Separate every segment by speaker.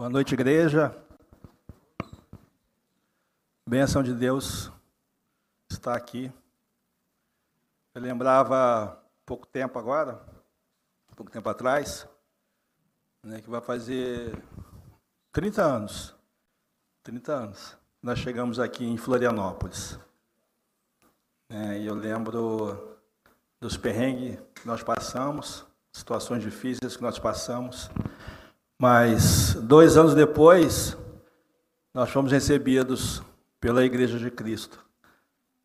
Speaker 1: Boa noite, igreja. Bênção de Deus está aqui. Eu lembrava pouco tempo agora, pouco tempo atrás, né, que vai fazer 30 anos. 30 anos. Nós chegamos aqui em Florianópolis. É, e eu lembro dos perrengues que nós passamos, situações difíceis que nós passamos. Mas dois anos depois, nós fomos recebidos pela Igreja de Cristo,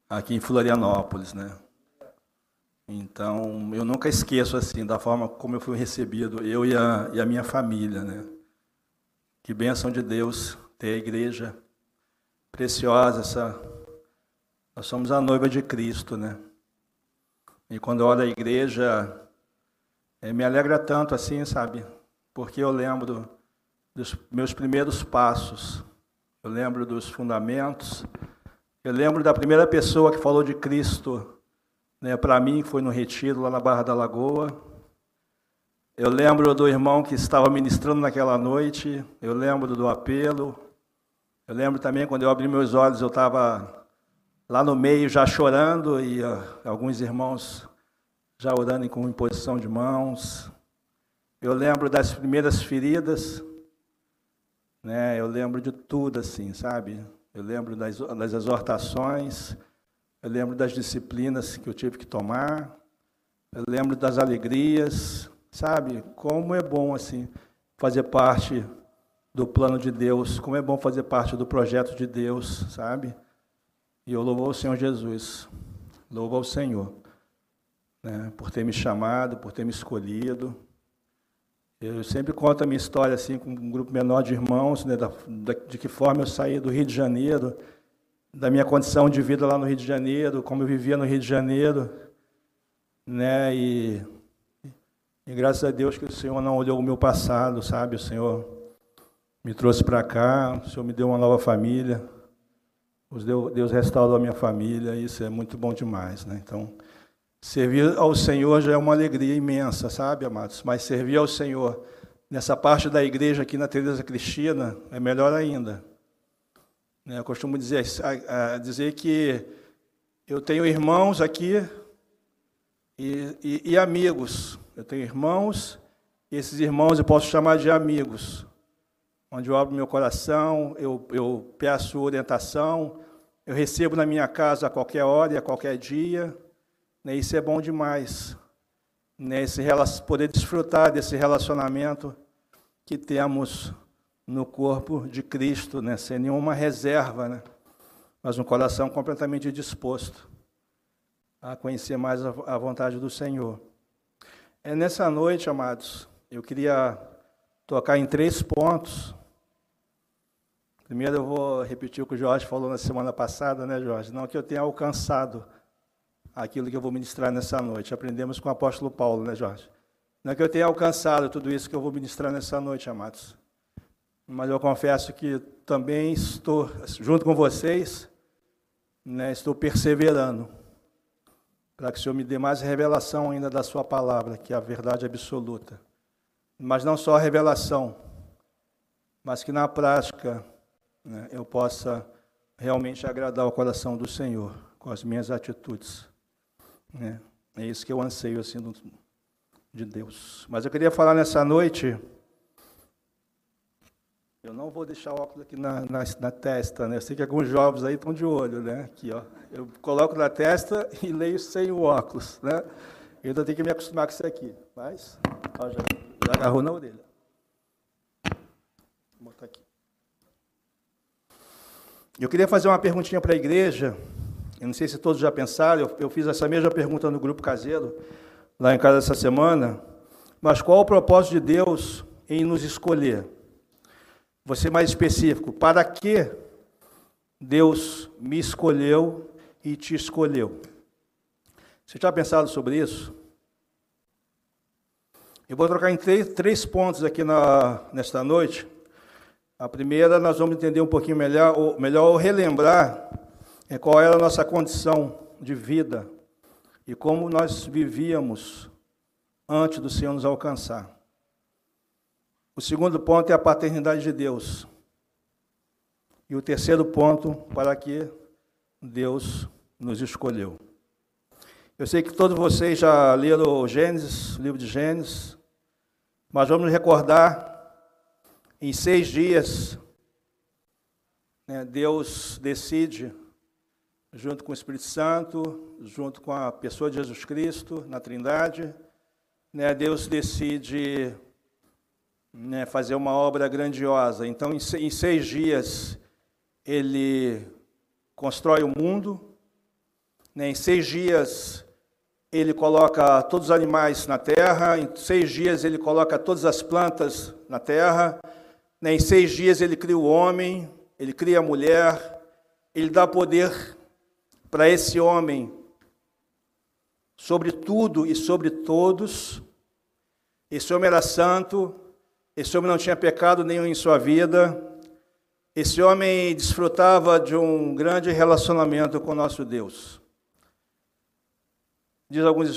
Speaker 1: aqui em Florianópolis, né? Então, eu nunca esqueço assim da forma como eu fui recebido, eu e a, e a minha família, né? Que bênção de Deus ter a igreja preciosa, essa nós somos a noiva de Cristo, né? E quando eu olho a igreja, é, me alegra tanto assim, sabe? Porque eu lembro dos meus primeiros passos, eu lembro dos fundamentos, eu lembro da primeira pessoa que falou de Cristo né, para mim, que foi no retiro lá na Barra da Lagoa. Eu lembro do irmão que estava ministrando naquela noite, eu lembro do apelo. Eu lembro também quando eu abri meus olhos, eu estava lá no meio já chorando e uh, alguns irmãos já orando com imposição de mãos. Eu lembro das primeiras feridas, né? Eu lembro de tudo assim, sabe? Eu lembro das, das exortações, eu lembro das disciplinas que eu tive que tomar, eu lembro das alegrias, sabe? Como é bom assim fazer parte do plano de Deus, como é bom fazer parte do projeto de Deus, sabe? E eu louvo ao Senhor Jesus, louvo ao Senhor, né? Por ter me chamado, por ter me escolhido. Eu sempre conto a minha história assim com um grupo menor de irmãos, né, da, da, de que forma eu saí do Rio de Janeiro, da minha condição de vida lá no Rio de Janeiro, como eu vivia no Rio de Janeiro, né, e, e graças a Deus que o Senhor não olhou o meu passado, sabe? O Senhor me trouxe para cá, o Senhor me deu uma nova família, Deus restaurou a minha família, isso é muito bom demais, né? Então, Servir ao Senhor já é uma alegria imensa, sabe, amados? Mas servir ao Senhor nessa parte da igreja aqui na Teresa Cristina é melhor ainda. Né, eu costumo dizer, dizer que eu tenho irmãos aqui e, e, e amigos. Eu tenho irmãos e esses irmãos eu posso chamar de amigos. Onde eu abro meu coração, eu, eu peço orientação, eu recebo na minha casa a qualquer hora e a qualquer dia. Né? Isso é bom demais. Né? Esse, poder desfrutar desse relacionamento que temos no corpo de Cristo, né? sem nenhuma reserva, né? mas um coração completamente disposto a conhecer mais a vontade do Senhor. É nessa noite, amados, eu queria tocar em três pontos. Primeiro, eu vou repetir o que o Jorge falou na semana passada, né, Jorge? Não que eu tenha alcançado aquilo que eu vou ministrar nessa noite. Aprendemos com o apóstolo Paulo, né, Jorge? Não é que eu tenha alcançado tudo isso que eu vou ministrar nessa noite, amados. Mas eu confesso que também estou, junto com vocês, né, estou perseverando para que o Senhor me dê mais revelação ainda da Sua palavra, que é a verdade absoluta. Mas não só a revelação, mas que na prática né, eu possa realmente agradar o coração do Senhor com as minhas atitudes. É, é isso que eu anseio assim do, de Deus. Mas eu queria falar nessa noite. Eu não vou deixar o óculos aqui na, na, na, testa, né? Eu sei que alguns jovens aí estão de olho, né? Aqui, ó. Eu coloco na testa e leio sem o óculos, né? Eu ainda tenho que me acostumar com isso aqui. Mas, ó, já, já agarrou na orelha. Vou botar aqui. Eu queria fazer uma perguntinha para a igreja. Eu não sei se todos já pensaram, eu, fiz essa mesma pergunta no grupo caseiro, lá em casa essa semana. Mas qual o propósito de Deus em nos escolher? Vou ser mais específico. Para que Deus me escolheu e te escolheu? Você já pensado sobre isso? Eu vou trocar em três, três pontos aqui na, nesta noite. A primeira, nós vamos entender um pouquinho melhor, ou melhor, relembrar é qual era a nossa condição de vida e como nós vivíamos antes do Senhor nos alcançar. O segundo ponto é a paternidade de Deus. E o terceiro ponto, para que Deus nos escolheu. Eu sei que todos vocês já leram Gênesis, o livro de Gênesis, mas vamos recordar, em seis dias, né, Deus decide, junto com o Espírito Santo, junto com a pessoa de Jesus Cristo, na Trindade, né, Deus decide né, fazer uma obra grandiosa. Então, em seis dias, Ele constrói o mundo, né, em seis dias, ele coloca todos os animais na terra, em seis dias ele coloca todas as plantas na terra, né? em seis dias ele cria o homem, ele cria a mulher, ele dá poder para esse homem sobre tudo e sobre todos. Esse homem era santo, esse homem não tinha pecado nenhum em sua vida, esse homem desfrutava de um grande relacionamento com nosso Deus. Diz alguns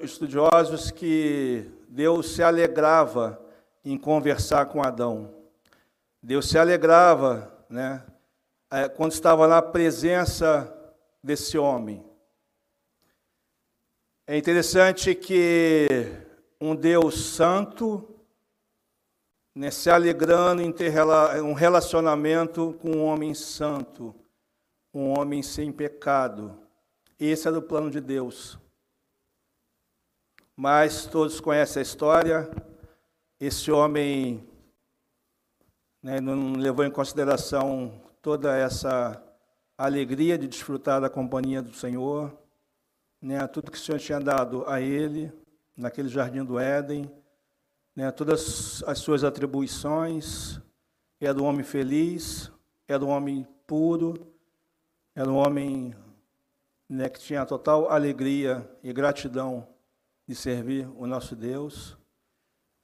Speaker 1: estudiosos que Deus se alegrava em conversar com Adão. Deus se alegrava, né, é, quando estava na presença desse homem. É interessante que um Deus santo, né, se alegrando em ter um relacionamento com um homem santo, um homem sem pecado. Esse era o plano de Deus mas todos conhecem a história. Esse homem né, não levou em consideração toda essa alegria de desfrutar da companhia do Senhor, né, tudo que o Senhor tinha dado a ele naquele jardim do Éden, né, todas as suas atribuições. Era um homem feliz, era um homem puro, era um homem né, que tinha total alegria e gratidão de servir o nosso Deus,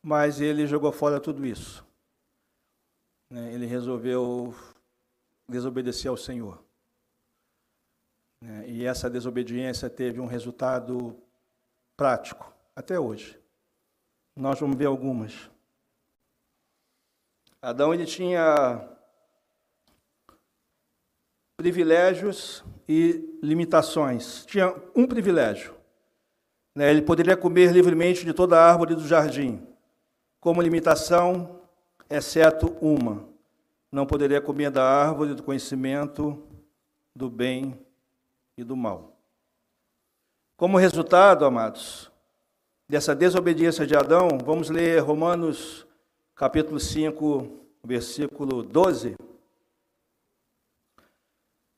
Speaker 1: mas ele jogou fora tudo isso. Né? Ele resolveu desobedecer ao Senhor. Né? E essa desobediência teve um resultado prático, até hoje. Nós vamos ver algumas. Adão ele tinha privilégios e limitações. Tinha um privilégio. Né? Ele poderia comer livremente de toda a árvore do jardim, como limitação, exceto uma: não poderia comer da árvore do conhecimento do bem e do mal. Como resultado, amados, dessa desobediência de Adão, vamos ler Romanos capítulo 5, versículo 12.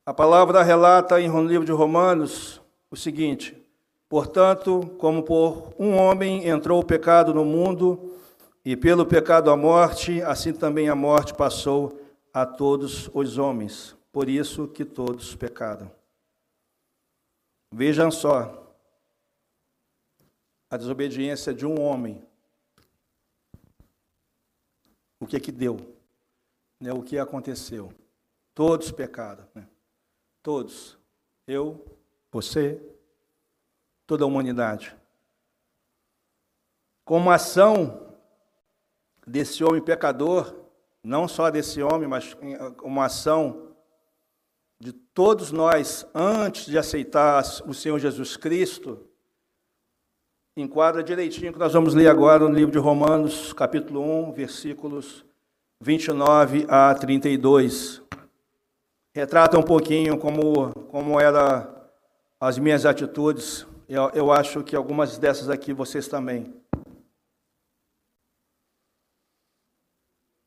Speaker 1: A palavra relata em livro de Romanos o seguinte: Portanto, como por um homem entrou o pecado no mundo, e pelo pecado a morte, assim também a morte passou a todos os homens. Por isso que todos pecaram. Vejam só a desobediência de um homem. O que é que deu? Né? O que aconteceu? Todos pecaram. Né? Todos. Eu, você, toda a humanidade. Como ação desse homem pecador, não só desse homem, mas uma ação de todos nós antes de aceitar o Senhor Jesus Cristo, enquadra direitinho que nós vamos ler agora no livro de Romanos, capítulo 1, versículos 29 a 32. Retrata um pouquinho como, como eram as minhas atitudes eu, eu acho que algumas dessas aqui vocês também.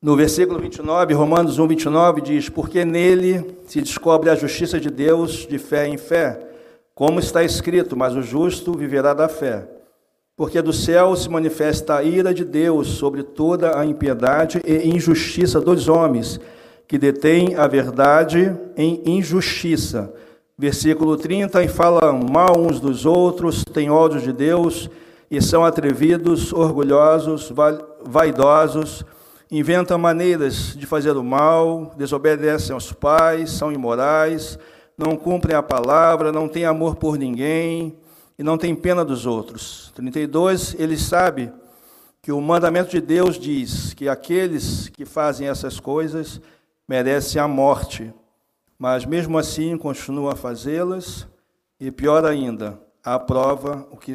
Speaker 1: No versículo 29, Romanos 1, 29 diz: Porque nele se descobre a justiça de Deus de fé em fé, como está escrito, mas o justo viverá da fé. Porque do céu se manifesta a ira de Deus sobre toda a impiedade e injustiça dos homens, que detêm a verdade em injustiça versículo 30, e falam mal uns dos outros, têm ódio de Deus, e são atrevidos, orgulhosos, vaidosos, inventam maneiras de fazer o mal, desobedecem aos pais, são imorais, não cumprem a palavra, não têm amor por ninguém e não têm pena dos outros. 32, ele sabe que o mandamento de Deus diz que aqueles que fazem essas coisas merecem a morte, mas mesmo assim continuam a fazê-las, e pior ainda, aprova o que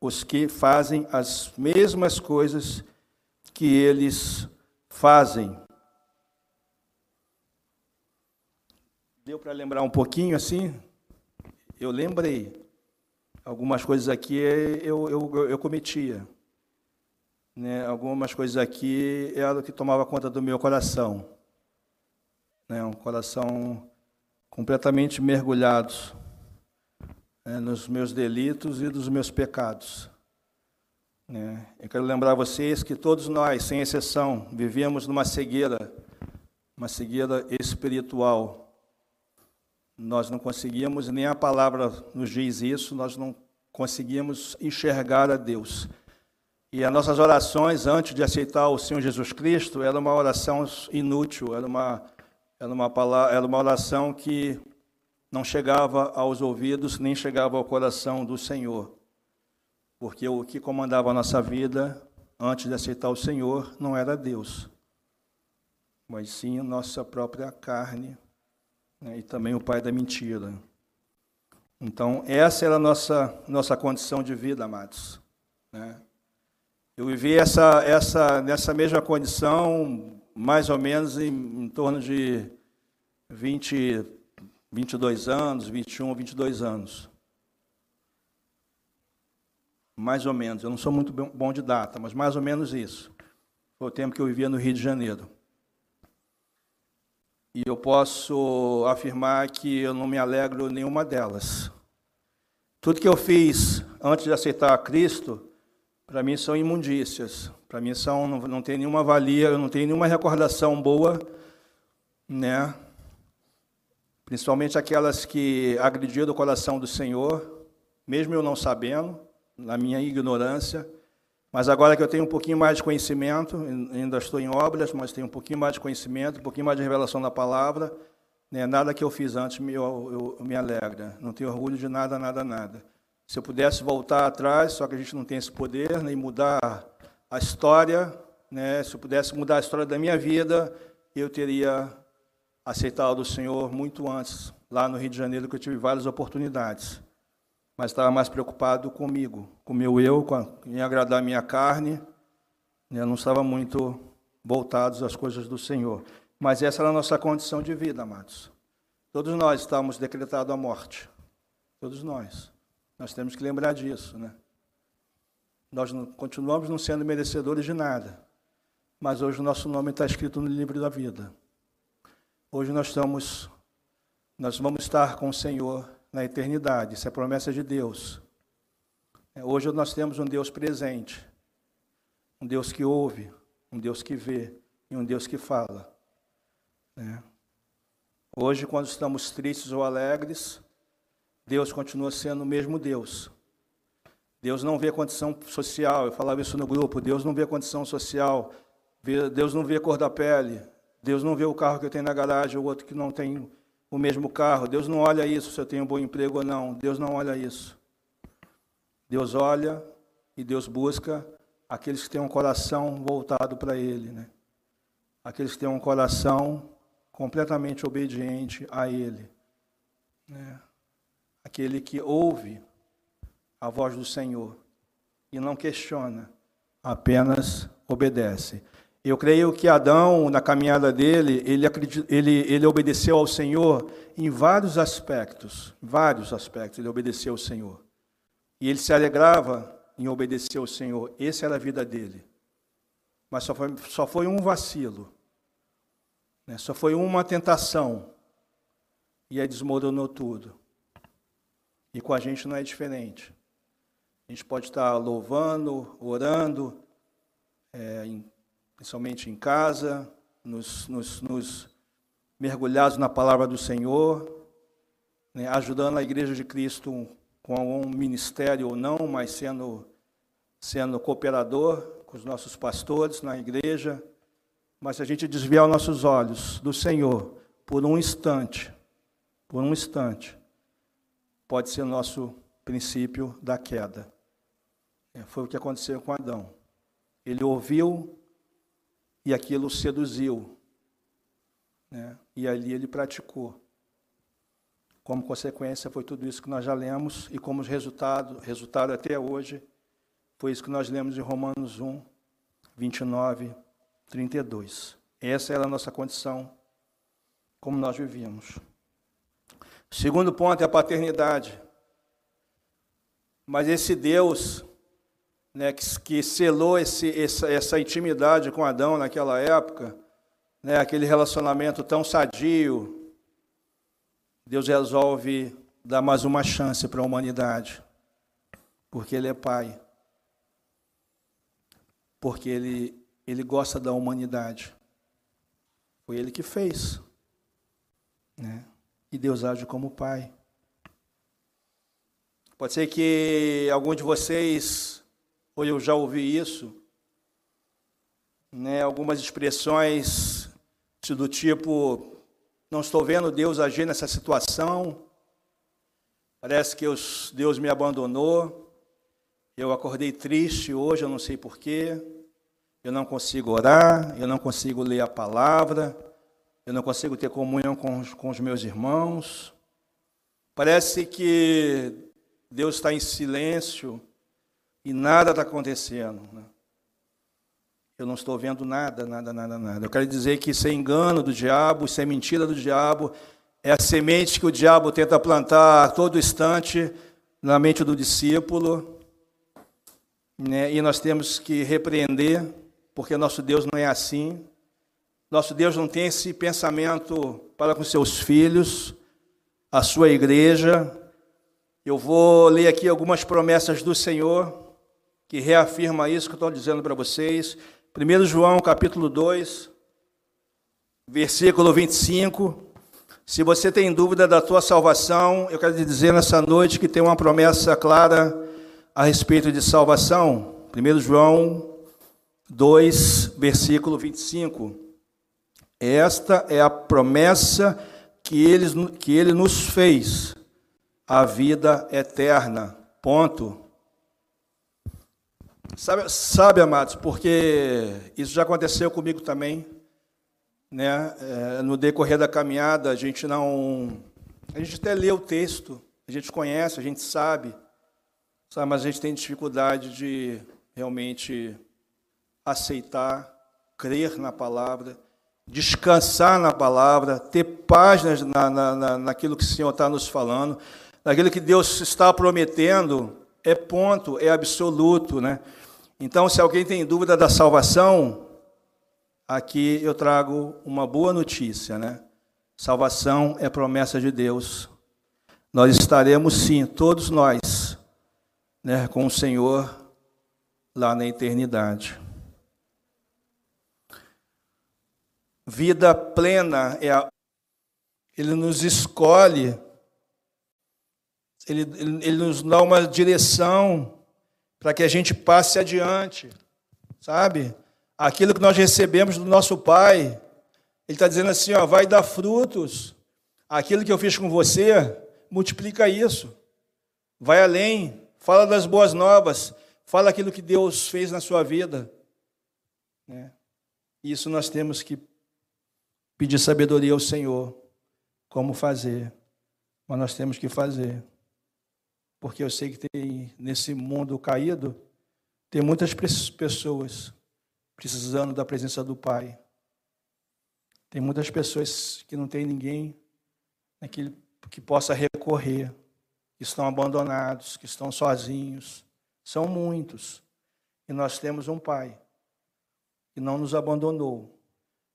Speaker 1: os que fazem as mesmas coisas que eles fazem. Deu para lembrar um pouquinho assim? Eu lembrei. Algumas coisas aqui eu, eu, eu cometia. Né? Algumas coisas aqui era o que tomava conta do meu coração. Né? Um coração completamente mergulhado né? nos meus delitos e dos meus pecados. Né? Eu quero lembrar vocês que todos nós, sem exceção, vivíamos numa cegueira, uma cegueira espiritual nós não conseguíamos, nem a palavra nos diz isso, nós não conseguíamos enxergar a Deus. E as nossas orações antes de aceitar o Senhor Jesus Cristo era uma oração inútil, era uma, era uma, era uma oração que não chegava aos ouvidos, nem chegava ao coração do Senhor. Porque o que comandava a nossa vida antes de aceitar o Senhor não era Deus, mas sim a nossa própria carne, né, e também o pai da mentira. Então, essa era a nossa, nossa condição de vida, amados. Né? Eu vivi essa, essa, nessa mesma condição, mais ou menos em, em torno de 20, 22 anos, 21, 22 anos. Mais ou menos. Eu não sou muito bom de data, mas mais ou menos isso. Foi o tempo que eu vivia no Rio de Janeiro. E eu posso afirmar que eu não me alegro nenhuma delas. Tudo que eu fiz antes de aceitar Cristo, para mim são imundícias. Para mim são não, não tem nenhuma valia, eu não tenho nenhuma recordação boa, né? Principalmente aquelas que agrediram o coração do Senhor, mesmo eu não sabendo, na minha ignorância. Mas agora que eu tenho um pouquinho mais de conhecimento, ainda estou em obras, mas tenho um pouquinho mais de conhecimento, um pouquinho mais de revelação da palavra, né, nada que eu fiz antes me, eu, eu, me alegra. Não tenho orgulho de nada, nada, nada. Se eu pudesse voltar atrás, só que a gente não tem esse poder, nem mudar a história, né, se eu pudesse mudar a história da minha vida, eu teria aceitado o Senhor muito antes, lá no Rio de Janeiro, que eu tive várias oportunidades mas estava mais preocupado comigo, com meu eu, com a, em agradar a minha carne, né? não estava muito voltados às coisas do Senhor. Mas essa era a nossa condição de vida, amados. Todos nós estamos decretados à morte. Todos nós. Nós temos que lembrar disso, né? Nós não, continuamos não sendo merecedores de nada. Mas hoje o nosso nome está escrito no livro da vida. Hoje nós estamos, nós vamos estar com o Senhor na eternidade. Isso é promessa de Deus. É, hoje nós temos um Deus presente, um Deus que ouve, um Deus que vê e um Deus que fala. Né? Hoje, quando estamos tristes ou alegres, Deus continua sendo o mesmo Deus. Deus não vê condição social, eu falava isso no grupo, Deus não vê condição social, Deus não vê cor da pele, Deus não vê o carro que eu tenho na garagem, o outro que não tem o mesmo carro. Deus não olha isso se eu tenho um bom emprego ou não. Deus não olha isso. Deus olha e Deus busca aqueles que têm um coração voltado para Ele, né? Aqueles que têm um coração completamente obediente a Ele, né? Aquele que ouve a voz do Senhor e não questiona, apenas obedece. Eu creio que Adão, na caminhada dele, ele, ele, ele obedeceu ao Senhor em vários aspectos. Vários aspectos ele obedeceu ao Senhor. E ele se alegrava em obedecer ao Senhor. Essa era a vida dele. Mas só foi, só foi um vacilo. Né? Só foi uma tentação. E aí desmoronou tudo. E com a gente não é diferente. A gente pode estar louvando, orando, é, em principalmente em casa, nos, nos, nos mergulhados na palavra do Senhor, né, ajudando a Igreja de Cristo com um ministério ou não, mas sendo, sendo cooperador com os nossos pastores na igreja. Mas se a gente desviar os nossos olhos do Senhor por um instante, por um instante, pode ser nosso princípio da queda. É, foi o que aconteceu com Adão. Ele ouviu e aquilo seduziu. Né? E ali ele praticou. Como consequência, foi tudo isso que nós já lemos, e como resultado, resultado até hoje, foi isso que nós lemos em Romanos 1, 29, 32. Essa era a nossa condição, como nós vivíamos. Segundo ponto é a paternidade. Mas esse Deus né, que, que selou esse, essa, essa intimidade com Adão naquela época, né, aquele relacionamento tão sadio, Deus resolve dar mais uma chance para a humanidade, porque Ele é Pai, porque Ele, ele gosta da humanidade. Foi Ele que fez. Né? E Deus age como Pai. Pode ser que algum de vocês ou eu já ouvi isso, né, algumas expressões do tipo: não estou vendo Deus agir nessa situação, parece que Deus me abandonou, eu acordei triste hoje, eu não sei porquê, eu não consigo orar, eu não consigo ler a palavra, eu não consigo ter comunhão com com os meus irmãos. Parece que Deus está em silêncio e nada está acontecendo. Né? Eu não estou vendo nada, nada, nada, nada. Eu quero dizer que isso é engano do diabo, isso é mentira do diabo, é a semente que o diabo tenta plantar a todo instante na mente do discípulo. Né? E nós temos que repreender, porque nosso Deus não é assim. Nosso Deus não tem esse pensamento para com seus filhos, a sua igreja. Eu vou ler aqui algumas promessas do Senhor que reafirma isso que eu estou dizendo para vocês. 1 João capítulo 2, versículo 25. Se você tem dúvida da tua salvação, eu quero te dizer nessa noite que tem uma promessa clara a respeito de salvação. 1 João 2, versículo 25. Esta é a promessa que ele, que ele nos fez, a vida eterna. Ponto. Sabe, sabe, amados, porque isso já aconteceu comigo também, né? É, no decorrer da caminhada, a gente não. A gente até lê o texto, a gente conhece, a gente sabe, sabe, mas a gente tem dificuldade de realmente aceitar, crer na palavra, descansar na palavra, ter paz na, na, na, naquilo que o Senhor está nos falando, naquilo que Deus está prometendo, é ponto, é absoluto, né? Então, se alguém tem dúvida da salvação, aqui eu trago uma boa notícia, né? Salvação é promessa de Deus. Nós estaremos sim, todos nós, né, com o Senhor lá na eternidade. Vida plena é a ele nos escolhe, ele, ele, ele nos dá uma direção, para que a gente passe adiante, sabe? Aquilo que nós recebemos do nosso Pai, Ele está dizendo assim: ó, vai dar frutos. Aquilo que eu fiz com você, multiplica isso. Vai além, fala das boas novas, fala aquilo que Deus fez na sua vida. Né? Isso nós temos que pedir sabedoria ao Senhor, como fazer, mas nós temos que fazer porque eu sei que tem nesse mundo caído, tem muitas pessoas precisando da presença do Pai. Tem muitas pessoas que não tem ninguém né, que, que possa recorrer, que estão abandonados, que estão sozinhos. São muitos. E nós temos um Pai que não nos abandonou.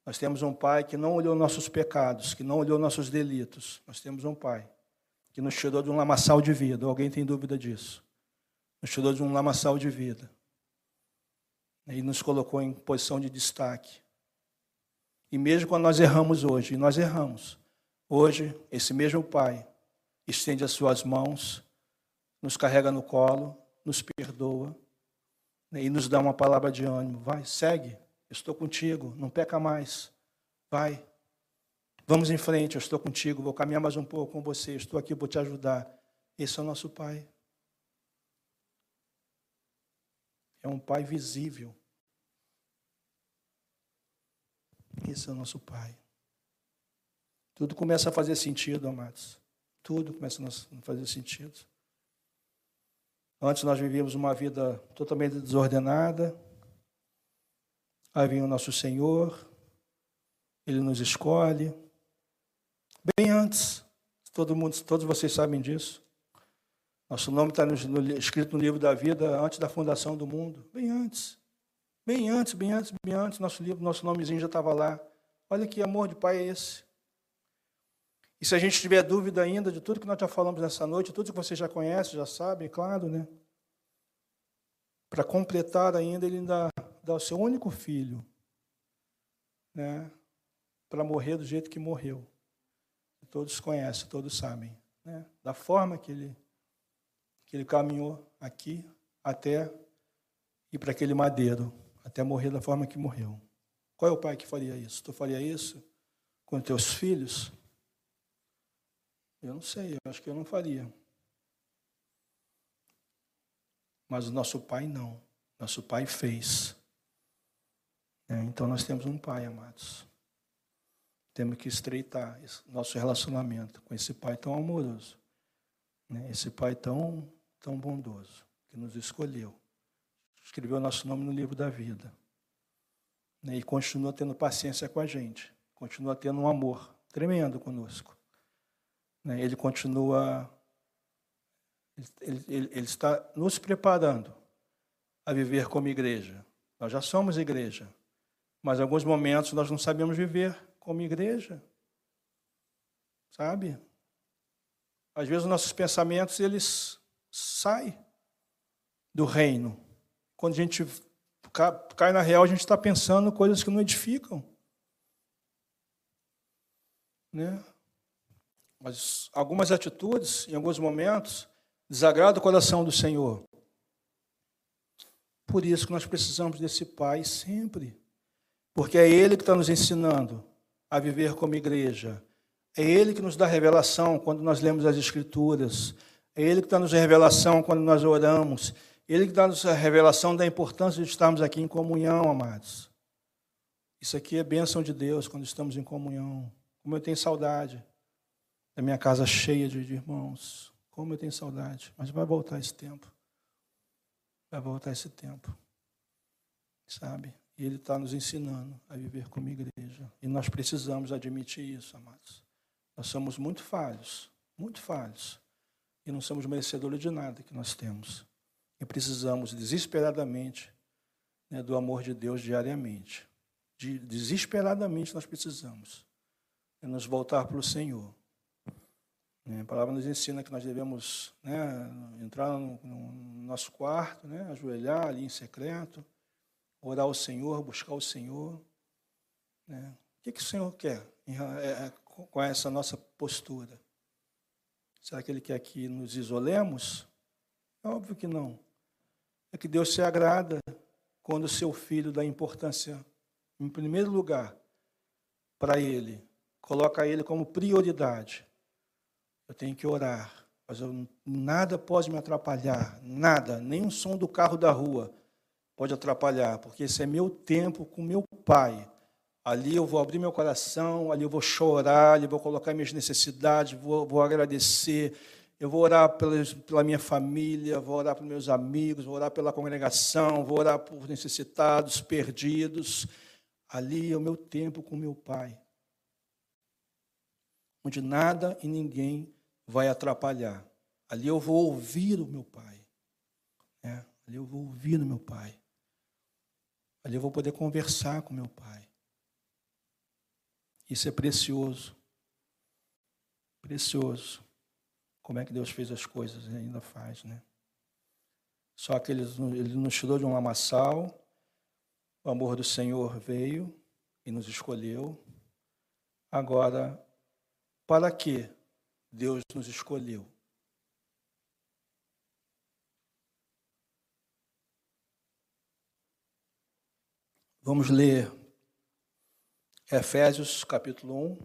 Speaker 1: Nós temos um Pai que não olhou nossos pecados, que não olhou nossos delitos. Nós temos um Pai que nos tirou de um lamaçal de vida. Alguém tem dúvida disso? Nos tirou de um lamaçal de vida. E nos colocou em posição de destaque. E mesmo quando nós erramos hoje, e nós erramos, hoje, esse mesmo Pai estende as suas mãos, nos carrega no colo, nos perdoa né, e nos dá uma palavra de ânimo. Vai, segue, estou contigo, não peca mais. Vai, Vamos em frente, eu estou contigo, vou caminhar mais um pouco com você, estou aqui, vou te ajudar. Esse é o nosso Pai. É um Pai visível, Esse é o nosso Pai. Tudo começa a fazer sentido, amados. Tudo começa a fazer sentido. Antes nós vivíamos uma vida totalmente desordenada. Aí vem o nosso Senhor, Ele nos escolhe. Bem antes, todo mundo, todos vocês sabem disso. Nosso nome está escrito no livro da vida antes da fundação do mundo. Bem antes. Bem antes, bem antes, bem antes, nosso livro, nosso nomezinho já estava lá. Olha que amor de pai é esse. E se a gente tiver dúvida ainda de tudo que nós já falamos nessa noite, tudo que você já conhece, já sabe, é claro, né? Para completar ainda, ele dá, dá o seu único filho, né? Para morrer do jeito que morreu. Todos conhecem, todos sabem, né? Da forma que ele que ele caminhou aqui até ir para aquele madeiro, até morrer da forma que morreu. Qual é o pai que faria isso? Tu faria isso com teus filhos? Eu não sei, eu acho que eu não faria. Mas o nosso pai não. Nosso pai fez. É, então nós temos um pai, amados. Temos que estreitar nosso relacionamento com esse pai tão amoroso. Né? Esse pai tão, tão bondoso, que nos escolheu. Escreveu nosso nome no livro da vida. Né? E continua tendo paciência com a gente. Continua tendo um amor tremendo conosco. Né? Ele continua, ele, ele, ele está nos preparando a viver como igreja. Nós já somos igreja, mas em alguns momentos nós não sabemos viver como igreja. Sabe? Às vezes os nossos pensamentos eles saem do reino. Quando a gente cai na real, a gente está pensando coisas que não edificam. Né? Mas algumas atitudes, em alguns momentos, desagradam o coração do Senhor. Por isso que nós precisamos desse Pai sempre. Porque é Ele que está nos ensinando a viver como igreja. É Ele que nos dá revelação quando nós lemos as Escrituras. É Ele que dá nos revelação quando nós oramos. Ele que dá-nos a revelação da importância de estarmos aqui em comunhão, amados. Isso aqui é bênção de Deus quando estamos em comunhão. Como eu tenho saudade da minha casa cheia de irmãos. Como eu tenho saudade. Mas vai voltar esse tempo. Vai voltar esse tempo. Sabe? E Ele está nos ensinando a viver como igreja. E nós precisamos admitir isso, amados. Nós somos muito falhos, muito falhos. E não somos merecedores de nada que nós temos. E precisamos desesperadamente né, do amor de Deus diariamente. De, desesperadamente nós precisamos é nos voltar para o Senhor. A palavra nos ensina que nós devemos né, entrar no, no, nosso quarto, né, ajoelhar ali em secreto, orar ao Senhor, buscar o Senhor. Né? O que, que o Senhor quer é, é, com essa nossa postura? Será que Ele quer que nos isolemos? É óbvio que não. É que Deus se agrada quando o seu filho dá importância, em primeiro lugar, para Ele, coloca Ele como prioridade eu tenho que orar, mas eu, nada pode me atrapalhar, nada, nem o som do carro da rua pode atrapalhar, porque esse é meu tempo com meu Pai. Ali eu vou abrir meu coração, ali eu vou chorar, ali eu vou colocar minhas necessidades, vou, vou agradecer, eu vou orar pela, minha família, vou orar pelos meus amigos, vou orar pela congregação, vou orar por necessitados, perdidos. Ali é o meu tempo com meu Pai, onde nada e ninguém vai atrapalhar. Ali eu vou ouvir o meu pai. É, ali eu vou ouvir o meu pai. Ali eu vou poder conversar com meu pai. Isso é precioso. Precioso. Como é que Deus fez as coisas e ainda faz, né? Só que ele, ele nos tirou de um lamaçal, o amor do Senhor veio e nos escolheu. Agora, para quê? Deus nos escolheu. Vamos ler Efésios capítulo 1,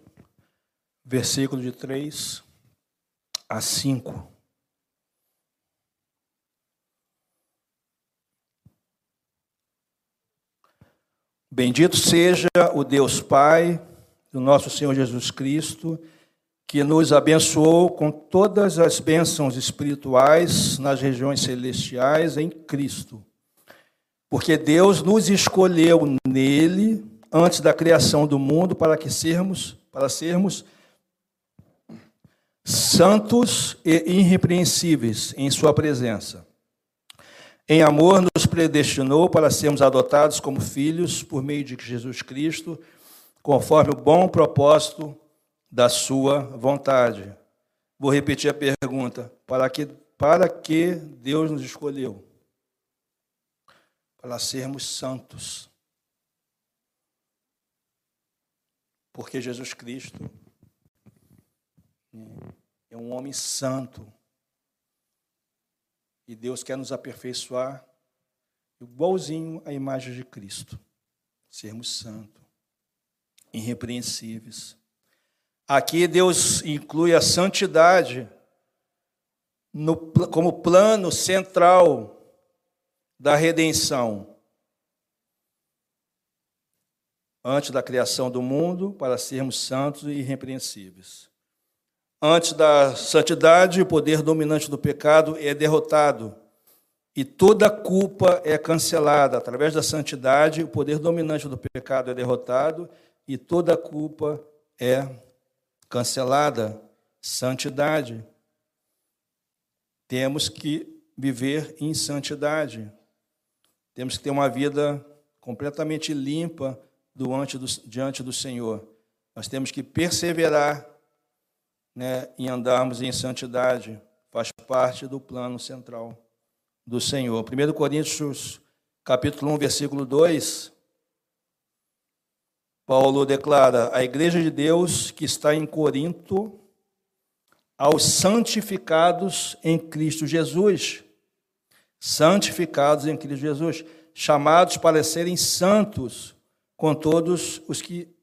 Speaker 1: versículo de 3 a 5. Bendito seja o Deus Pai do nosso Senhor Jesus Cristo, que nos abençoou com todas as bênçãos espirituais nas regiões celestiais em Cristo. Porque Deus nos escolheu nele antes da criação do mundo para que sermos, para sermos santos e irrepreensíveis em sua presença. Em amor, nos predestinou para sermos adotados como filhos por meio de Jesus Cristo, conforme o bom propósito da Sua vontade. Vou repetir a pergunta: para que, para que Deus nos escolheu? Para sermos santos. Porque Jesus Cristo é um homem santo e Deus quer nos aperfeiçoar igualzinho à imagem de Cristo. Sermos santos, irrepreensíveis. Aqui Deus inclui a santidade no, como plano central da redenção. Antes da criação do mundo, para sermos santos e irrepreensíveis. Antes da santidade, o poder dominante do pecado é derrotado e toda culpa é cancelada. Através da santidade, o poder dominante do pecado é derrotado e toda culpa é cancelada. Santidade. Temos que viver em santidade. Temos que ter uma vida completamente limpa diante do Senhor. Nós temos que perseverar né, em andarmos em santidade, faz parte do plano central do Senhor. 1 Coríntios, capítulo 1, versículo 2, Paulo declara: a igreja de Deus que está em Corinto, aos santificados em Cristo Jesus, santificados em Cristo Jesus, chamados para serem santos com todos os que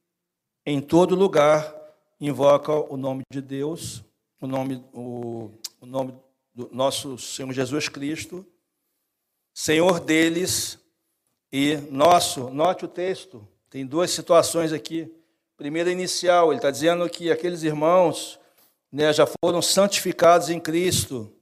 Speaker 1: em todo lugar invoca o nome de Deus, o nome, o, o nome do nosso Senhor Jesus Cristo, Senhor deles e nosso. Note o texto, tem duas situações aqui. Primeira inicial, ele está dizendo que aqueles irmãos né, já foram santificados em Cristo.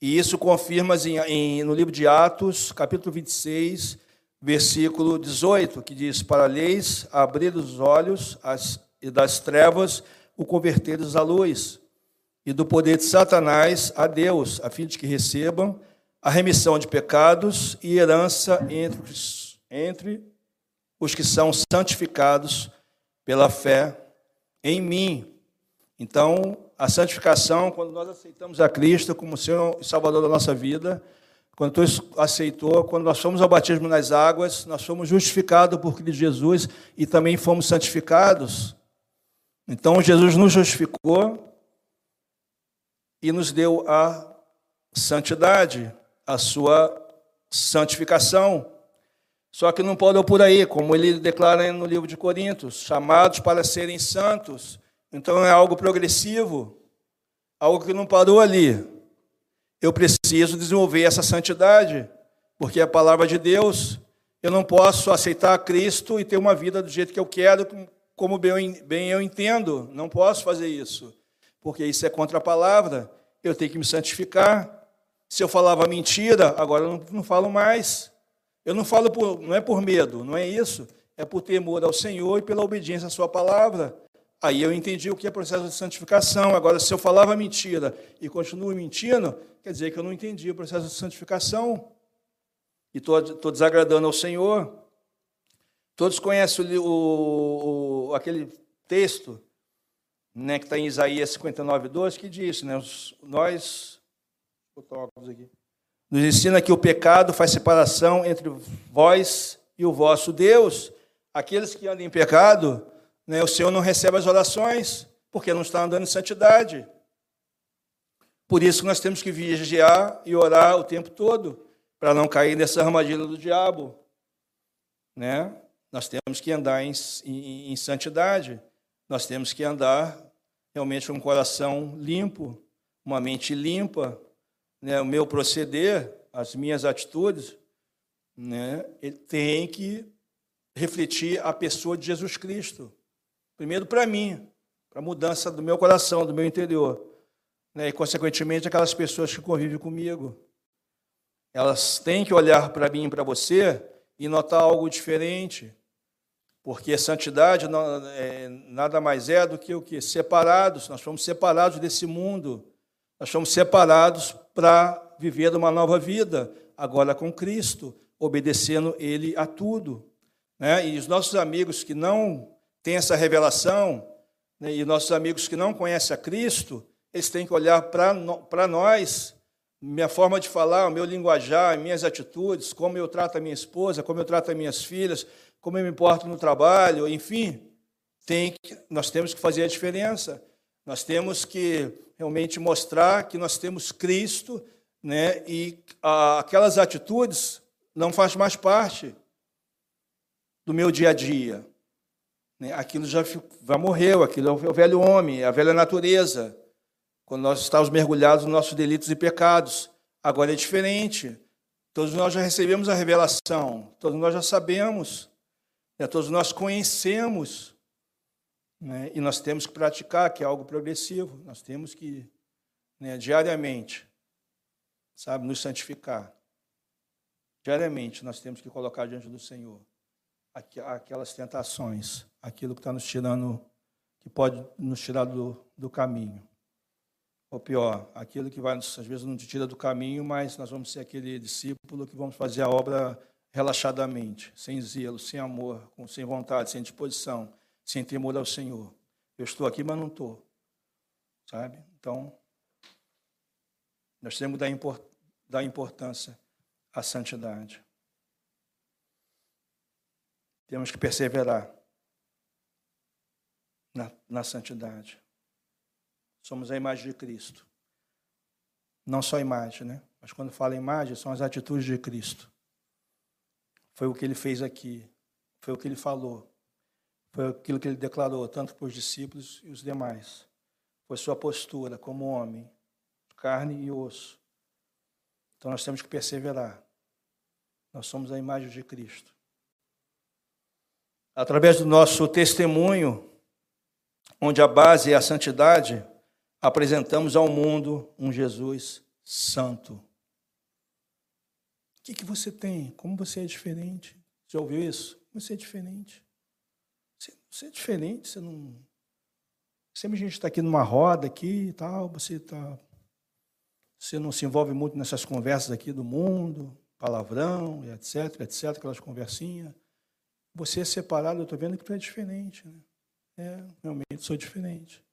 Speaker 1: E isso confirma em, no livro de Atos, capítulo 26, versículo 18, que diz: Para leis abrir os olhos as e das trevas o converteres à luz, e do poder de Satanás a Deus, a fim de que recebam a remissão de pecados e herança entre os, entre os que são santificados pela fé em mim. Então, a santificação, quando nós aceitamos a Cristo como Senhor e Salvador da nossa vida, quando tu aceitou, quando nós fomos ao batismo nas águas, nós fomos justificados por Cristo Jesus e também fomos santificados. Então Jesus nos justificou e nos deu a santidade, a sua santificação. Só que não pode por aí, como ele declara no livro de Coríntios, chamados para serem santos. Então é algo progressivo, algo que não parou ali. Eu preciso desenvolver essa santidade, porque é a palavra de Deus. Eu não posso aceitar Cristo e ter uma vida do jeito que eu quero, como bem eu entendo, não posso fazer isso, porque isso é contra a palavra, eu tenho que me santificar. Se eu falava mentira, agora eu não, não falo mais. Eu não falo por, não é por medo, não é isso, é por temor ao Senhor e pela obediência à sua palavra. Aí eu entendi o que é processo de santificação. Agora, se eu falava mentira e continuo mentindo, quer dizer que eu não entendi o processo de santificação e estou desagradando ao Senhor. Todos conhecem o, o, o aquele texto né, que está em Isaías 59, 12, que diz, né, nós, aqui, nos ensina que o pecado faz separação entre vós e o vosso Deus. Aqueles que andam em pecado, né, o Senhor não recebe as orações, porque não está andando em santidade. Por isso nós temos que vigiar e orar o tempo todo, para não cair nessa armadilha do diabo. Né? Nós temos que andar em, em, em santidade, nós temos que andar realmente com um coração limpo, uma mente limpa, né? o meu proceder, as minhas atitudes, né? ele tem que refletir a pessoa de Jesus Cristo. Primeiro para mim, para a mudança do meu coração, do meu interior. Né? E, consequentemente, aquelas pessoas que convivem comigo. Elas têm que olhar para mim e para você e notar algo diferente. Porque santidade não, é, nada mais é do que o que? Separados. Nós fomos separados desse mundo. Nós fomos separados para viver uma nova vida, agora com Cristo, obedecendo Ele a tudo. Né? E os nossos amigos que não têm essa revelação, né? e nossos amigos que não conhecem a Cristo, eles têm que olhar para nós, minha forma de falar, o meu linguajar, minhas atitudes, como eu trato a minha esposa, como eu trato as minhas filhas, como eu me importo no trabalho, enfim, tem que, nós temos que fazer a diferença. Nós temos que realmente mostrar que nós temos Cristo, né? E a, aquelas atitudes não faz mais parte do meu dia a dia. Né? Aquilo já, já morreu, aquilo é o velho homem, é a velha natureza. Quando nós estávamos mergulhados nos nossos delitos e pecados, agora é diferente. Todos nós já recebemos a revelação, todos nós já sabemos, né? todos nós conhecemos né? E nós temos que praticar, que é algo progressivo. Nós temos que, né, diariamente, sabe, nos santificar. Diariamente nós temos que colocar diante do Senhor aquelas tentações, aquilo que está nos tirando, que pode nos tirar do, do caminho. Ou pior, aquilo que vai, às vezes, não te tira do caminho, mas nós vamos ser aquele discípulo que vamos fazer a obra relaxadamente, sem zelo, sem amor, sem vontade, sem disposição sem temor ao Senhor. Eu estou aqui, mas não estou. Sabe? Então, nós temos que dar importância à santidade. Temos que perseverar na, na santidade. Somos a imagem de Cristo. Não só a imagem, né? Mas quando fala imagem, são as atitudes de Cristo. Foi o que ele fez aqui. Foi o que ele falou. Foi aquilo que ele declarou, tanto para os discípulos e os demais. Foi sua postura como homem, carne e osso. Então nós temos que perseverar. Nós somos a imagem de Cristo. Através do nosso testemunho, onde a base é a santidade, apresentamos ao mundo um Jesus santo. O que, que você tem? Como você é diferente? Já ouviu isso? Você é diferente. Você é diferente, você não. Sempre a gente está aqui numa roda aqui e tal, você tá. Você não se envolve muito nessas conversas aqui do mundo, palavrão, etc, etc, aquelas conversinhas. Você é separado, eu estou vendo que tu é diferente. Né? É, realmente sou diferente.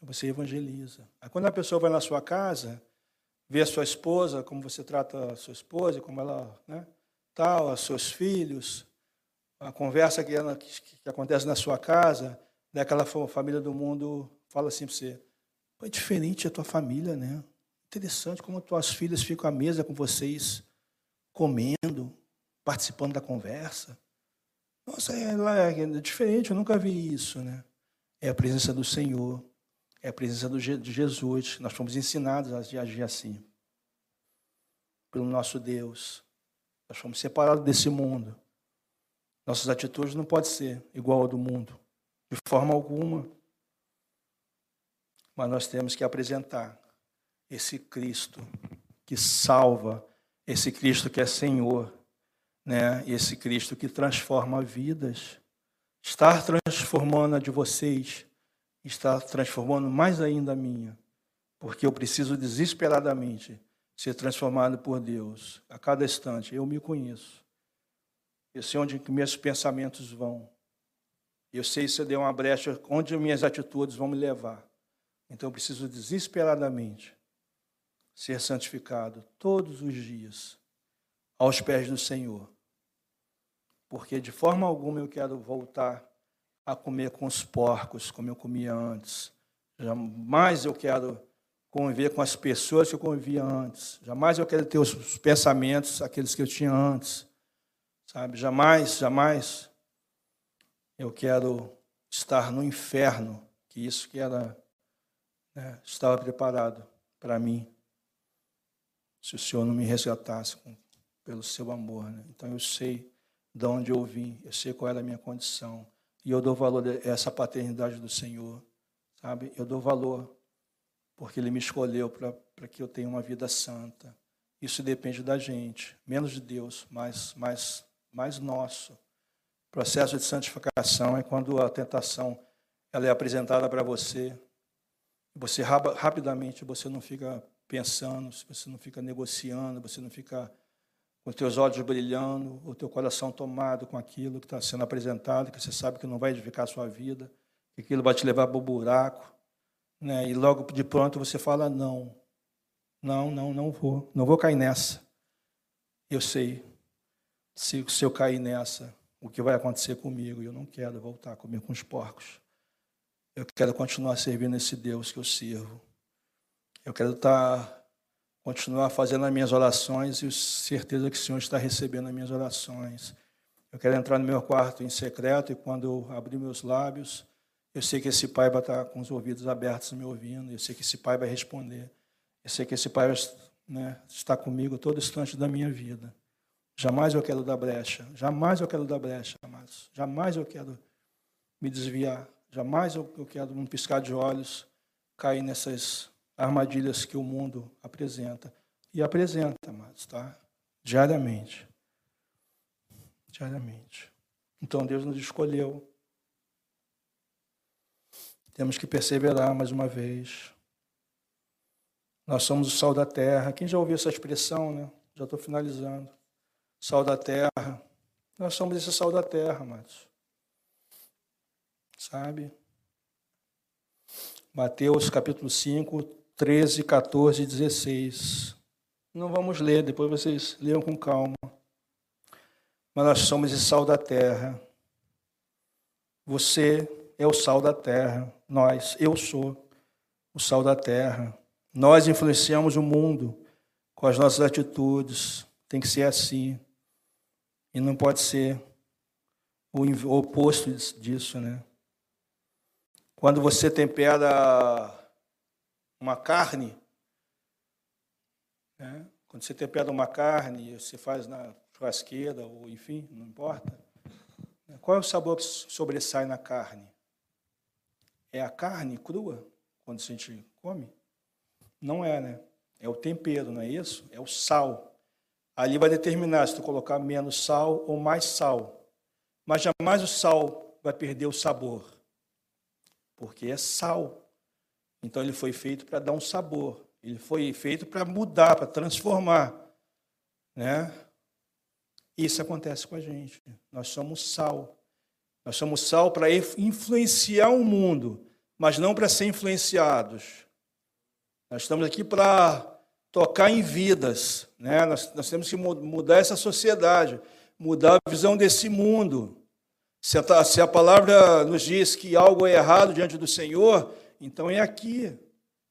Speaker 1: Você evangeliza. Aí quando a pessoa vai na sua casa, vê a sua esposa, como você trata a sua esposa, como ela, né, tal, os seus filhos, a conversa que, que, que, acontece na sua casa, daquela família do mundo, fala assim para você: é diferente a tua família, né? Interessante como tuas filhas ficam à mesa com vocês, comendo, participando da conversa. Nossa, é, é diferente, eu nunca vi isso, né? É a presença do Senhor, é a presença de Jesus. Nós fomos ensinados a agir assim, pelo nosso Deus. Nós fomos separados desse mundo. Nossas atitudes não podem ser igual ao do mundo, de forma alguma. Mas nós temos que apresentar esse Cristo que salva, esse Cristo que é Senhor, né? Esse Cristo que transforma vidas. Estar transformando a de vocês, está transformando mais ainda a minha, porque eu preciso desesperadamente ser transformado por Deus a cada instante. Eu me conheço. Eu sei onde meus pensamentos vão. Eu sei se eu der uma brecha, onde minhas atitudes vão me levar. Então eu preciso desesperadamente ser santificado todos os dias aos pés do Senhor. Porque de forma alguma eu quero voltar a comer com os porcos como eu comia antes. Jamais eu quero conviver com as pessoas que eu convivia antes. Jamais eu quero ter os pensamentos, aqueles que eu tinha antes. Sabe, jamais, jamais eu quero estar no inferno, que isso que era né, estava preparado para mim, se o Senhor não me resgatasse com, pelo seu amor. Né? Então eu sei de onde eu vim, eu sei qual era a minha condição. E eu dou valor a essa paternidade do Senhor, sabe? Eu dou valor, porque Ele me escolheu para que eu tenha uma vida santa. Isso depende da gente, menos de Deus, mas mais, mais nosso. O processo de santificação é quando a tentação ela é apresentada para você, você rapidamente você não fica pensando, você não fica negociando, você não fica com teus olhos brilhando, o teu coração tomado com aquilo que está sendo apresentado, que você sabe que não vai edificar a sua vida, que aquilo vai te levar para o buraco, né? e logo de pronto você fala, não, não, não, não vou, não vou cair nessa. Eu sei, se, se eu cair nessa, o que vai acontecer comigo, eu não quero voltar a comer com os porcos. Eu quero continuar servindo esse Deus que eu sirvo. Eu quero estar continuar fazendo as minhas orações e certeza que o Senhor está recebendo as minhas orações. Eu quero entrar no meu quarto em secreto e quando eu abrir meus lábios, eu sei que esse pai vai estar com os ouvidos abertos me ouvindo, eu sei que esse pai vai responder, eu sei que esse pai né, estar comigo todo instante da minha vida. Jamais eu quero dar brecha, jamais eu quero dar brecha, amados. Jamais eu quero me desviar, jamais eu quero, num piscar de olhos, cair nessas armadilhas que o mundo apresenta. E apresenta, amados, tá? Diariamente. Diariamente. Então Deus nos escolheu. Temos que perseverar mais uma vez. Nós somos o sal da terra. Quem já ouviu essa expressão, né? Já estou finalizando. Sal da terra. Nós somos esse sal da terra, amados. Sabe? Mateus capítulo 5, 13, 14 e 16. Não vamos ler, depois vocês leiam com calma. Mas nós somos o sal da terra. Você é o sal da terra. Nós, eu sou o sal da terra. Nós influenciamos o mundo com as nossas atitudes. Tem que ser assim. E não pode ser o oposto disso, né? Quando você tempera uma carne, né? quando você tempera uma carne, você faz na churrasqueira, ou enfim, não importa. Né? Qual é o sabor que sobressai na carne? É a carne crua, quando a gente come? Não é, né? É o tempero, não é isso? É o sal. Ali vai determinar se tu colocar menos sal ou mais sal. Mas jamais o sal vai perder o sabor, porque é sal. Então ele foi feito para dar um sabor, ele foi feito para mudar, para transformar, né? Isso acontece com a gente. Nós somos sal. Nós somos sal para influenciar o mundo, mas não para ser influenciados. Nós estamos aqui para tocar em vidas, né? Nós, nós temos que mudar essa sociedade, mudar a visão desse mundo. Se a, se a palavra nos diz que algo é errado diante do Senhor, então é aqui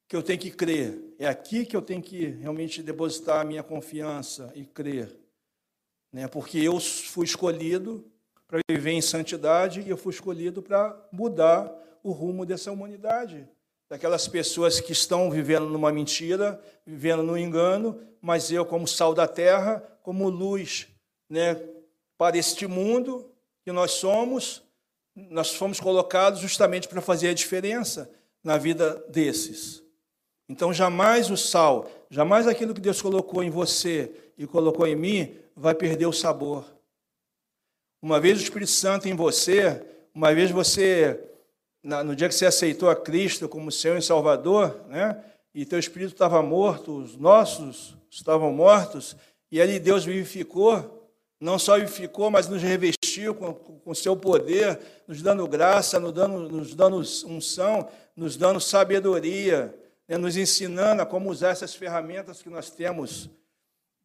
Speaker 1: que eu tenho que crer, é aqui que eu tenho que realmente depositar a minha confiança e crer. Né? Porque eu fui escolhido para viver em santidade e eu fui escolhido para mudar o rumo dessa humanidade. Daquelas pessoas que estão vivendo numa mentira, vivendo no engano, mas eu, como sal da terra, como luz né, para este mundo que nós somos, nós fomos colocados justamente para fazer a diferença na vida desses. Então, jamais o sal, jamais aquilo que Deus colocou em você e colocou em mim, vai perder o sabor. Uma vez o Espírito Santo em você, uma vez você, no dia que você aceitou a Cristo como Senhor e Salvador, né? e teu espírito estava morto, os nossos estavam mortos, e ali Deus vivificou, não só vivificou, mas nos revestiu com, com seu poder, nos dando graça, nos dando, nos dando unção, nos dando sabedoria, né, nos ensinando a como usar essas ferramentas que nós temos,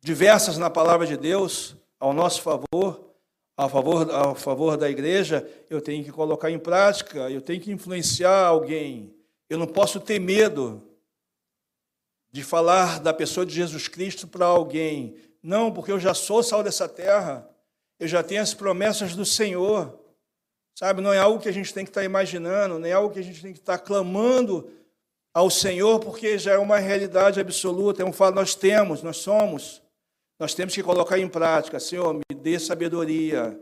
Speaker 1: diversas na palavra de Deus, ao nosso favor, a favor, a favor da igreja, eu tenho que colocar em prática, eu tenho que influenciar alguém. Eu não posso ter medo de falar da pessoa de Jesus Cristo para alguém, não, porque eu já sou sal dessa terra, eu já tenho as promessas do Senhor. Sabe, não é algo que a gente tem que estar imaginando, nem é algo que a gente tem que estar clamando ao Senhor, porque já é uma realidade absoluta, é um fato, nós temos, nós somos. Nós temos que colocar em prática, Senhor, me dê sabedoria,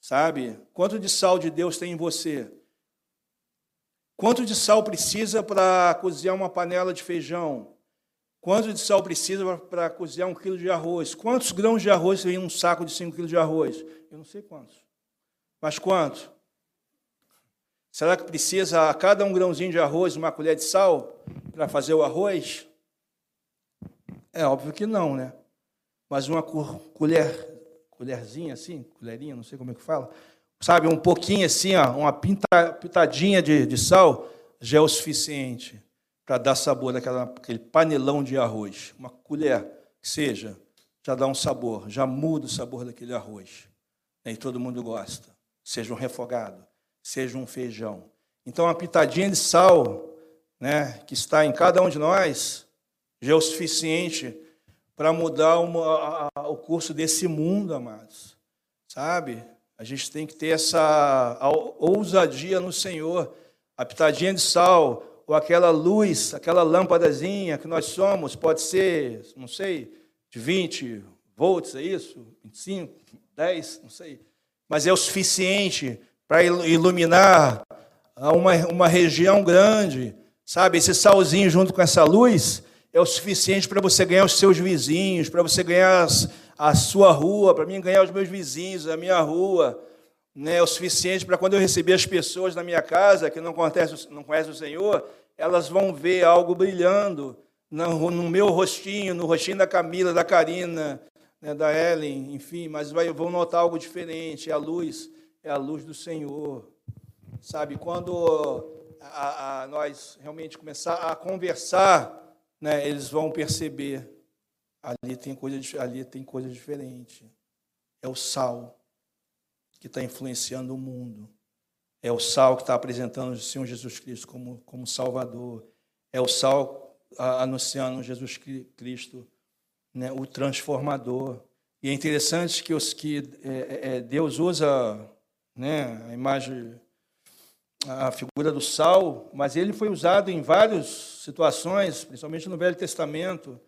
Speaker 1: Sabe? Quanto de sal de Deus tem em você? Quanto de sal precisa para cozinhar uma panela de feijão? Quanto de sal precisa para cozinhar um quilo de arroz? Quantos grãos de arroz vem um saco de 5 quilos de arroz? Eu não sei quantos. Mas quanto? Será que precisa a cada um grãozinho de arroz uma colher de sal para fazer o arroz? É óbvio que não, né? Mas uma colher, colherzinha assim, colherinha, não sei como é que fala, sabe, um pouquinho assim, ó, uma pinta, pitadinha de, de sal, já é o suficiente para dar sabor naquela, aquele panelão de arroz. Uma colher que seja, já dá um sabor, já muda o sabor daquele arroz. E todo mundo gosta. Seja um refogado, seja um feijão. Então, uma pitadinha de sal, né, que está em cada um de nós, já é o suficiente para mudar uma, a, a, o curso desse mundo, amados. Sabe? A gente tem que ter essa ousadia no Senhor. A pitadinha de sal, ou aquela luz, aquela lâmpadazinha que nós somos, pode ser, não sei, de 20 volts, é isso? 25, 10, não sei. Mas é o suficiente para iluminar uma, uma região grande. Sabe, esse salzinho junto com essa luz é o suficiente para você ganhar os seus vizinhos, para você ganhar as, a sua rua, para mim ganhar os meus vizinhos, a minha rua. Né, é o suficiente para quando eu receber as pessoas na minha casa que não conhecem, não conhecem o Senhor, elas vão ver algo brilhando no, no meu rostinho, no rostinho da Camila, da Karina, né, da Ellen, enfim, mas vai, vão notar algo diferente. É a luz, é a luz do Senhor. Sabe, quando a, a, nós realmente começar a conversar né, eles vão perceber ali tem coisa ali tem coisa diferente. É o sal que está influenciando o mundo. É o sal que está apresentando o Senhor Jesus Cristo como, como Salvador. É o sal anunciando Jesus Cristo, né, o transformador. E é interessante que, os, que é, é, é Deus usa né, a imagem a figura do sal, mas ele foi usado em várias situações, principalmente no Velho Testamento.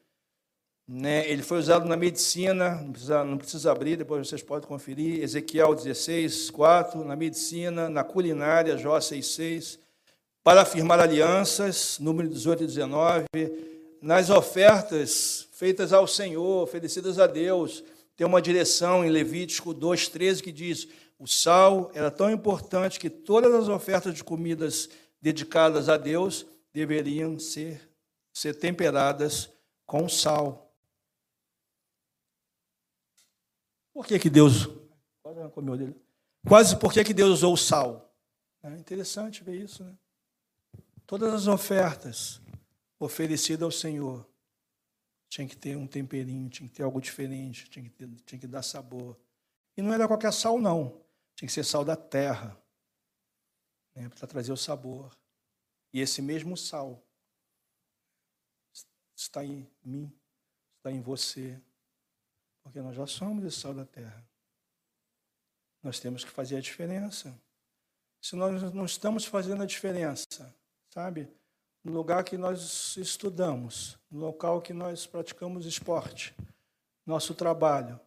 Speaker 1: Né? Ele foi usado na medicina, não precisa, não precisa abrir, depois vocês podem conferir. Ezequiel 16, 4, na medicina, na culinária, Jó 6, 6, para afirmar alianças, número 18 e 19, nas ofertas feitas ao Senhor, oferecidas a Deus. Tem uma direção em Levítico 2, 13 que diz: o sal era tão importante que todas as ofertas de comidas dedicadas a Deus deveriam ser, ser temperadas com sal. Por que, que Deus. Quase por que, que Deus usou o sal? É interessante ver isso, né? Todas as ofertas oferecidas ao Senhor tinha que ter um temperinho, tinha que ter algo diferente, tinha que, ter, tinha que dar sabor. E não era qualquer sal, não. Tinha que ser sal da terra, né, para trazer o sabor. E esse mesmo sal está em mim, está em você, porque nós já somos esse sal da terra. Nós temos que fazer a diferença. Se nós não estamos fazendo a diferença, sabe? No lugar que nós estudamos, no local que nós praticamos esporte, nosso trabalho,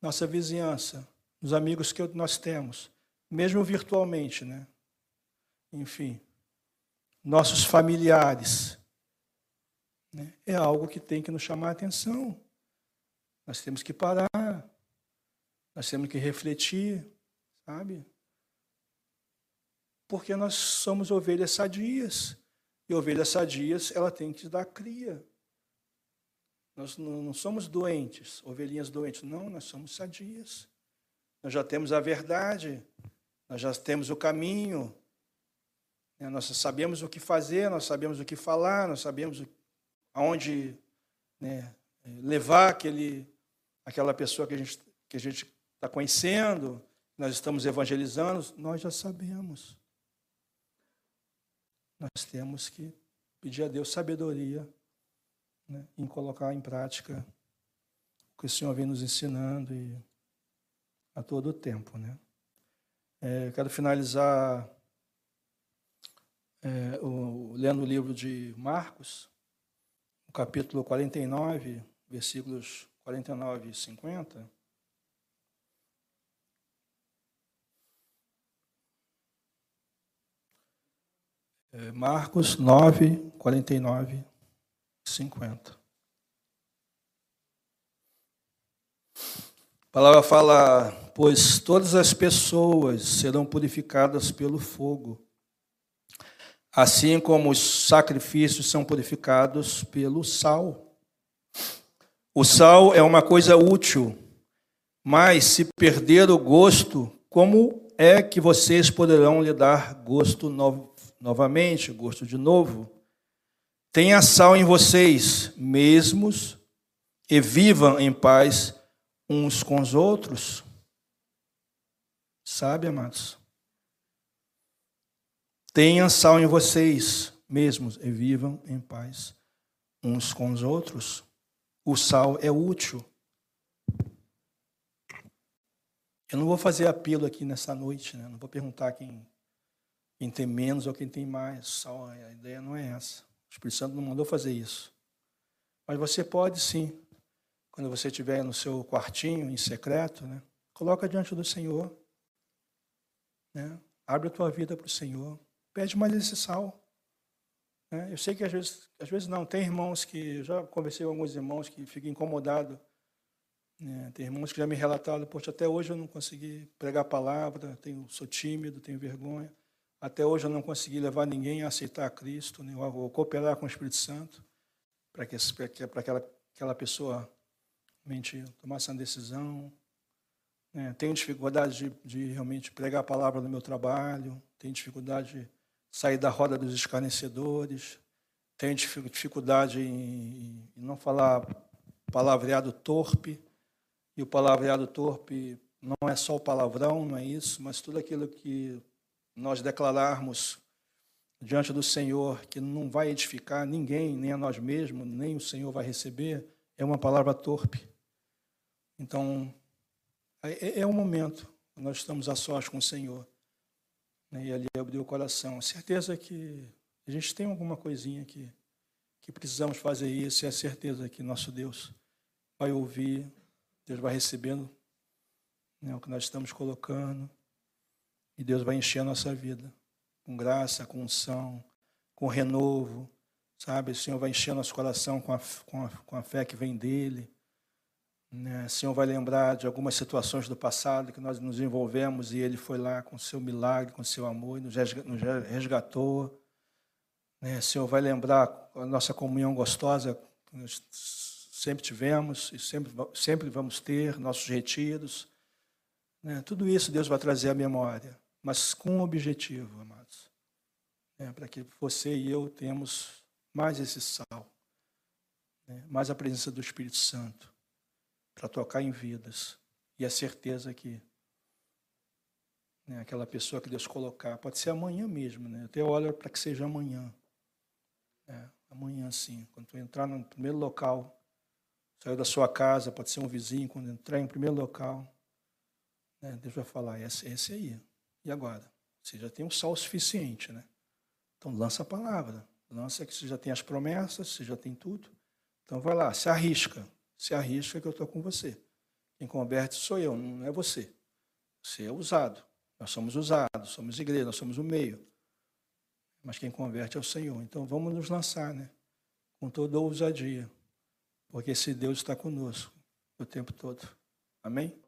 Speaker 1: nossa vizinhança, os amigos que nós temos, mesmo virtualmente, né? Enfim, nossos familiares, né? é algo que tem que nos chamar a atenção. Nós temos que parar, nós temos que refletir, sabe? Porque nós somos ovelhas sadias. E ovelhas sadias, ela tem que dar cria. Nós não somos doentes, ovelhinhas doentes. Não, nós somos sadias. Nós já temos a verdade, nós já temos o caminho, né? nós sabemos o que fazer, nós sabemos o que falar, nós sabemos aonde né, levar aquele, aquela pessoa que a gente que a gente está conhecendo, nós estamos evangelizando, nós já sabemos. Nós temos que pedir a Deus sabedoria né, em colocar em prática o que o Senhor vem nos ensinando e a todo o tempo. Né? É, quero finalizar é, o, lendo o livro de Marcos, no capítulo 49, versículos 49 e 50. É, Marcos 9, 49 e 50. A palavra fala: Pois todas as pessoas serão purificadas pelo fogo, assim como os sacrifícios são purificados pelo sal. O sal é uma coisa útil, mas se perder o gosto, como é que vocês poderão lhe dar gosto novo? novamente, gosto de novo. Tenha sal em vocês mesmos e vivam em paz uns com os outros. Sabe, amados? Tenha sal em vocês mesmos e vivam em paz uns com os outros. O sal é útil. Eu não vou fazer apelo aqui nessa noite, né? não vou perguntar quem quem tem menos ou quem tem mais. Só a ideia não é essa. O Espírito Santo não mandou fazer isso. Mas você pode sim, quando você estiver no seu quartinho, em secreto, né? coloca diante do Senhor. Né? Abre a tua vida para o Senhor. Pede mais esse sal. Né? Eu sei que às vezes, às vezes não. Tem irmãos que, já conversei com alguns irmãos que ficam incomodados. Né? Tem irmãos que já me relataram, poxa, até hoje eu não consegui pregar a palavra, tenho, sou tímido, tenho vergonha. Até hoje eu não consegui levar ninguém a aceitar a Cristo, nem ou cooperar com o Espírito Santo, para que, para aquela, aquela pessoa realmente tomasse uma decisão. É, tenho dificuldade de, de, realmente pregar a palavra no meu trabalho, tenho dificuldade de sair da roda dos escarnecedores, tenho dificuldade em, não falar palavreado torpe, e o palavreado torpe não é só o palavrão, não é isso, mas tudo aquilo que nós declararmos diante do Senhor que não vai edificar ninguém, nem a nós mesmos, nem o Senhor vai receber, é uma palavra torpe. Então, é, é um momento, nós estamos a sós com o Senhor. Né, e ali abriu o coração. Certeza que a gente tem alguma coisinha que, que precisamos fazer isso, e a certeza que nosso Deus vai ouvir, Deus vai recebendo né, o que nós estamos colocando. E Deus vai encher a nossa vida com graça, com unção, com renovo, sabe? O Senhor vai encher nosso coração com a, com a, com a fé que vem dEle. Né? O Senhor vai lembrar de algumas situações do passado que nós nos envolvemos e Ele foi lá com seu milagre, com seu amor e nos resgatou. Né? O Senhor vai lembrar a nossa comunhão gostosa que nós sempre tivemos e sempre, sempre vamos ter, nossos retiros. Né? Tudo isso Deus vai trazer à memória mas com um objetivo, amados. Para que você e eu tenhamos mais esse sal, mais a presença do Espírito Santo, para tocar em vidas. E a certeza que né, aquela pessoa que Deus colocar, pode ser amanhã mesmo, né? até olho para que seja amanhã. É, amanhã sim, quando tu entrar no primeiro local, saiu da sua casa, pode ser um vizinho, quando entrar em primeiro local, né, Deus vai falar, esse, esse aí. E agora? Você já tem um sal suficiente, né? Então lança a palavra. Lança que você já tem as promessas, você já tem tudo. Então vai lá, se arrisca. Se arrisca que eu estou com você. Quem converte sou eu, não é você. Você é usado. Nós somos usados, somos igreja, nós somos o meio. Mas quem converte é o Senhor. Então vamos nos lançar, né? Com toda ousadia. Porque esse Deus está conosco o tempo todo. Amém?